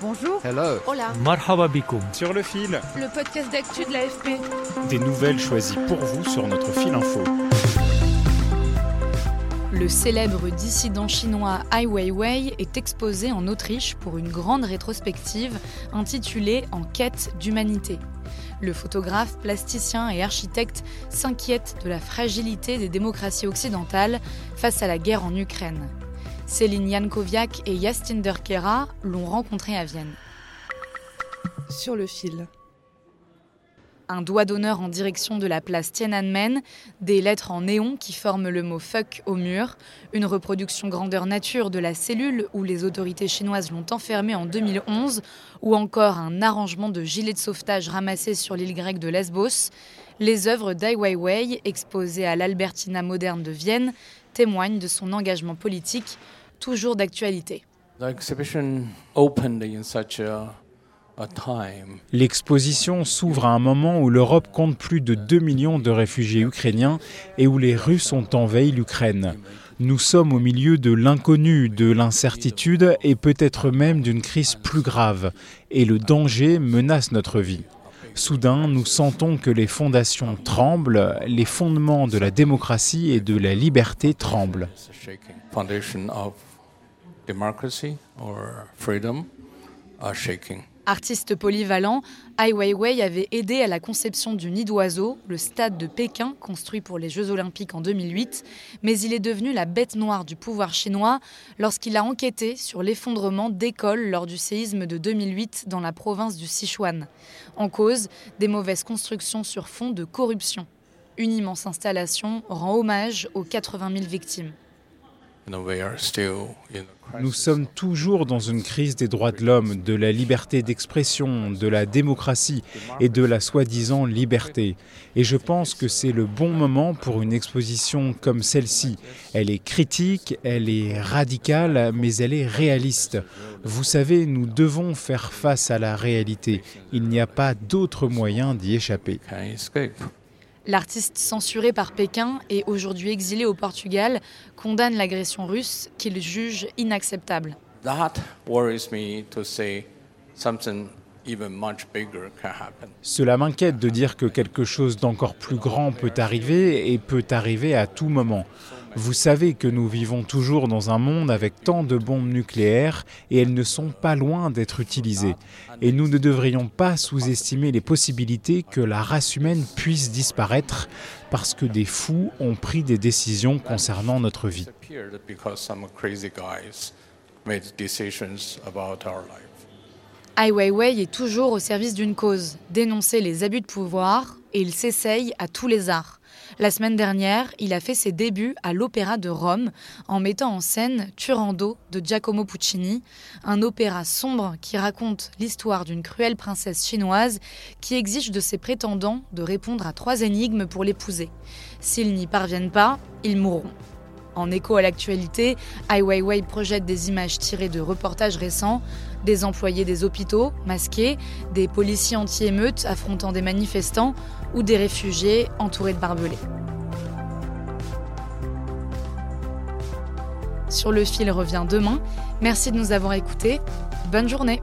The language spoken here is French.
Bonjour. Hello. Hola. Marhaba bikoum. Sur le fil. Le podcast d'actu de l'AFP. Des nouvelles choisies pour vous sur notre fil info. Le célèbre dissident chinois Ai Weiwei est exposé en Autriche pour une grande rétrospective intitulée En quête d'humanité. Le photographe, plasticien et architecte s'inquiète de la fragilité des démocraties occidentales face à la guerre en Ukraine. Céline Jankoviak et Yastinder Kera l'ont rencontré à Vienne. Sur le fil. Un doigt d'honneur en direction de la place Tiananmen, des lettres en néon qui forment le mot fuck au mur, une reproduction grandeur nature de la cellule où les autorités chinoises l'ont enfermé en 2011, ou encore un arrangement de gilets de sauvetage ramassés sur l'île grecque de Lesbos. Les œuvres d'Ai Weiwei, exposées à l'Albertina moderne de Vienne, témoignent de son engagement politique toujours d'actualité. L'exposition s'ouvre à un moment où l'Europe compte plus de 2 millions de réfugiés ukrainiens et où les Russes ont envahi l'Ukraine. Nous sommes au milieu de l'inconnu, de l'incertitude et peut-être même d'une crise plus grave. Et le danger menace notre vie. Soudain, nous sentons que les fondations tremblent, les fondements de la démocratie et de la liberté tremblent. Artiste polyvalent, Ai Weiwei avait aidé à la conception du Nid d'oiseau, le stade de Pékin construit pour les Jeux olympiques en 2008, mais il est devenu la bête noire du pouvoir chinois lorsqu'il a enquêté sur l'effondrement d'écoles lors du séisme de 2008 dans la province du Sichuan. En cause, des mauvaises constructions sur fond de corruption. Une immense installation rend hommage aux 80 000 victimes. Nous sommes toujours dans une crise des droits de l'homme, de la liberté d'expression, de la démocratie et de la soi-disant liberté. Et je pense que c'est le bon moment pour une exposition comme celle-ci. Elle est critique, elle est radicale, mais elle est réaliste. Vous savez, nous devons faire face à la réalité. Il n'y a pas d'autre moyen d'y échapper. L'artiste censuré par Pékin et aujourd'hui exilé au Portugal condamne l'agression russe qu'il juge inacceptable. Cela m'inquiète de dire que quelque chose d'encore plus grand peut arriver et peut arriver à tout moment. Vous savez que nous vivons toujours dans un monde avec tant de bombes nucléaires et elles ne sont pas loin d'être utilisées. Et nous ne devrions pas sous-estimer les possibilités que la race humaine puisse disparaître parce que des fous ont pris des décisions concernant notre vie. Ai Weiwei est toujours au service d'une cause, dénoncer les abus de pouvoir, et il s'essaye à tous les arts. La semaine dernière, il a fait ses débuts à l'Opéra de Rome en mettant en scène Turando de Giacomo Puccini, un opéra sombre qui raconte l'histoire d'une cruelle princesse chinoise qui exige de ses prétendants de répondre à trois énigmes pour l'épouser. S'ils n'y parviennent pas, ils mourront. En écho à l'actualité, Ai Weiwei projette des images tirées de reportages récents, des employés des hôpitaux masqués, des policiers anti-émeutes affrontant des manifestants ou des réfugiés entourés de barbelés. Sur le fil revient demain. Merci de nous avoir écoutés. Bonne journée.